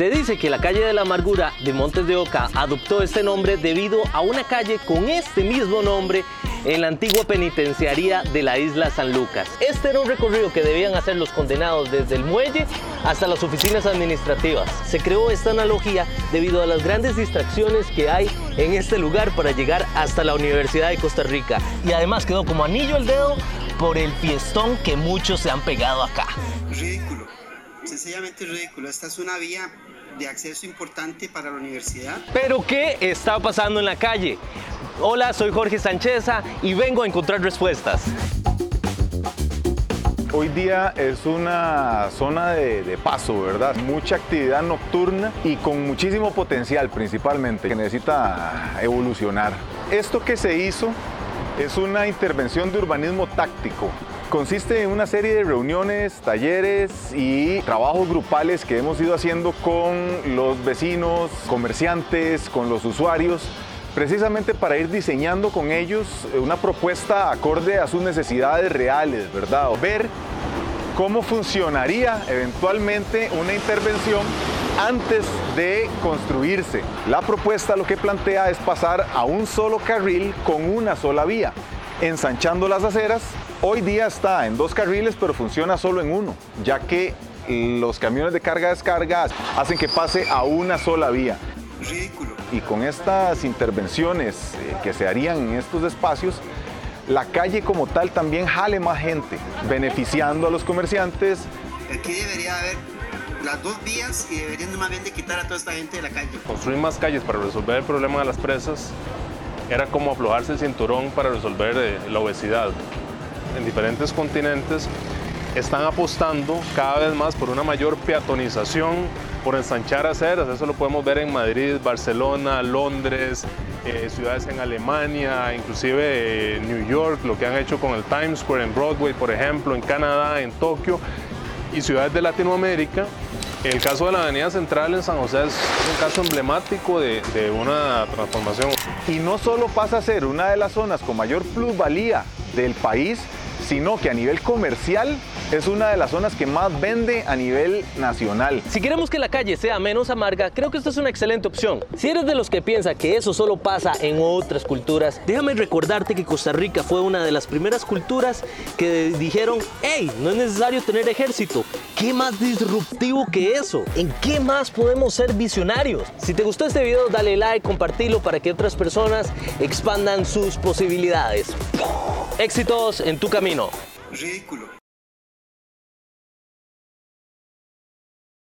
Se dice que la calle de la amargura de Montes de Oca adoptó este nombre debido a una calle con este mismo nombre en la antigua penitenciaría de la isla San Lucas. Este era un recorrido que debían hacer los condenados desde el muelle hasta las oficinas administrativas. Se creó esta analogía debido a las grandes distracciones que hay en este lugar para llegar hasta la Universidad de Costa Rica. Y además quedó como anillo al dedo por el fiestón que muchos se han pegado acá. Ridículo, sencillamente ridículo. Esta es una vía de acceso importante para la universidad. Pero ¿qué está pasando en la calle? Hola, soy Jorge Sancheza y vengo a encontrar respuestas. Hoy día es una zona de, de, paso, ¿verdad? Mucha actividad nocturna y con muchísimo potencial principalmente, que necesita evolucionar. Esto que se hizo es una intervención de urbanismo táctico. Consiste en una serie de reuniones, talleres y trabajos grupales que hemos ido haciendo con los vecinos, comerciantes, con los usuarios, precisamente para ir diseñando con ellos una propuesta acorde a sus necesidades reales, ¿verdad? Ver cómo funcionaría eventualmente una intervención antes de construirse. La propuesta lo que plantea es pasar a un solo carril con una sola vía, ensanchando las aceras. Hoy día está en dos carriles, pero funciona solo en uno, ya que los camiones de carga-descarga hacen que pase a una sola vía. Ridículo. Y con estas intervenciones eh, que se harían en estos espacios, la calle como tal también jale más gente, beneficiando a los comerciantes. Aquí debería haber las dos vías y deberían más bien de quitar a toda esta gente de la calle. Construir más calles para resolver el problema de las presas era como aflojarse el cinturón para resolver eh, la obesidad. En diferentes continentes están apostando cada vez más por una mayor peatonización, por ensanchar aceras. Eso lo podemos ver en Madrid, Barcelona, Londres, eh, ciudades en Alemania, inclusive eh, New York, lo que han hecho con el Times Square en Broadway, por ejemplo, en Canadá, en Tokio y ciudades de Latinoamérica. El caso de la Avenida Central en San José es un caso emblemático de, una transformación. Y no solo pasa a ser una de las zonas con mayor plusvalía del país, sino que a nivel comercial es una de las zonas que más vende a nivel nacional. Si queremos que la calle sea menos amarga, creo que esta es una excelente opción. Si eres de los que piensa que eso solo pasa en otras culturas, déjame recordarte que Costa Rica fue una de las primeras culturas que dijeron, hey, no es necesario tener ejército. ¿Qué más disruptivo que eso? ¿En qué más podemos ser visionarios? Si te gustó este video, dale like, compartilo para que otras personas expandan sus posibilidades. Éxitos en tu camino. Ridículo.